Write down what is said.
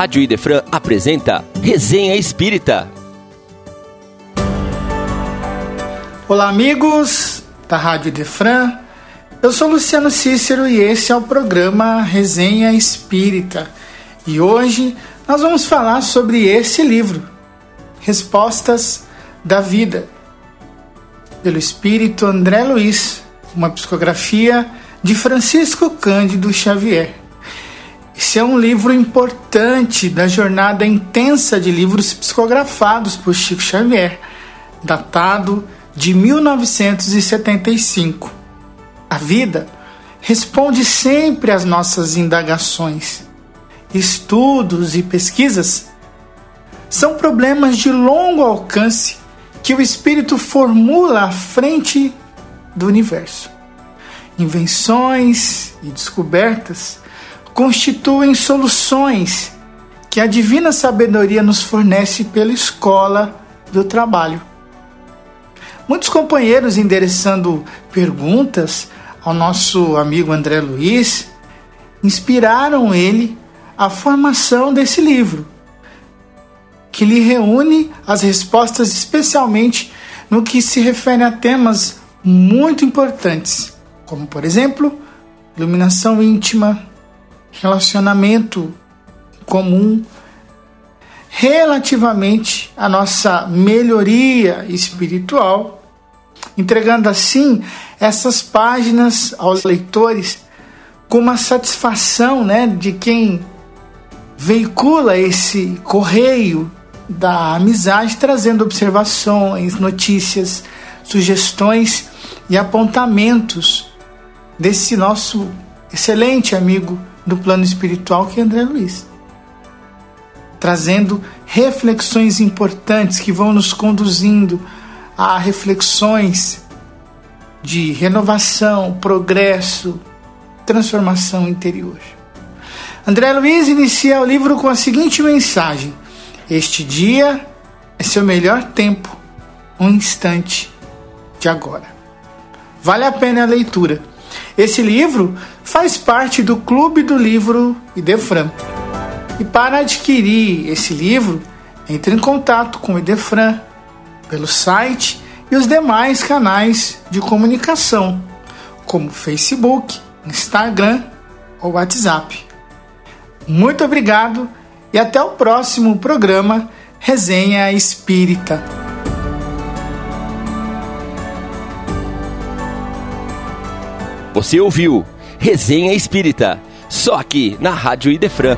Rádio Idefran apresenta Resenha Espírita. Olá, amigos da Rádio Idefran. Eu sou Luciano Cícero e esse é o programa Resenha Espírita. E hoje nós vamos falar sobre esse livro, Respostas da Vida, pelo espírito André Luiz, uma psicografia de Francisco Cândido Xavier. Esse é um livro importante da jornada intensa de livros psicografados por Chico Xavier, datado de 1975. A vida responde sempre às nossas indagações. Estudos e pesquisas são problemas de longo alcance que o espírito formula à frente do universo. Invenções e descobertas constituem soluções que a divina sabedoria nos fornece pela escola do trabalho. Muitos companheiros endereçando perguntas ao nosso amigo André Luiz inspiraram ele à formação desse livro, que lhe reúne as respostas especialmente no que se refere a temas muito importantes, como por exemplo, iluminação íntima, relacionamento comum relativamente à nossa melhoria espiritual, entregando assim essas páginas aos leitores com uma satisfação né, de quem veicula esse correio da amizade, trazendo observações, notícias, sugestões e apontamentos desse nosso excelente amigo do plano espiritual que é André Luiz. Trazendo reflexões importantes que vão nos conduzindo a reflexões de renovação, progresso, transformação interior. André Luiz inicia o livro com a seguinte mensagem: Este dia é seu melhor tempo, um instante de agora. Vale a pena a leitura. Esse livro faz parte do Clube do Livro Idefran. E para adquirir esse livro, entre em contato com o Idefran pelo site e os demais canais de comunicação, como Facebook, Instagram ou WhatsApp. Muito obrigado e até o próximo programa Resenha Espírita. Você ouviu Resenha Espírita, só aqui na Rádio Idefran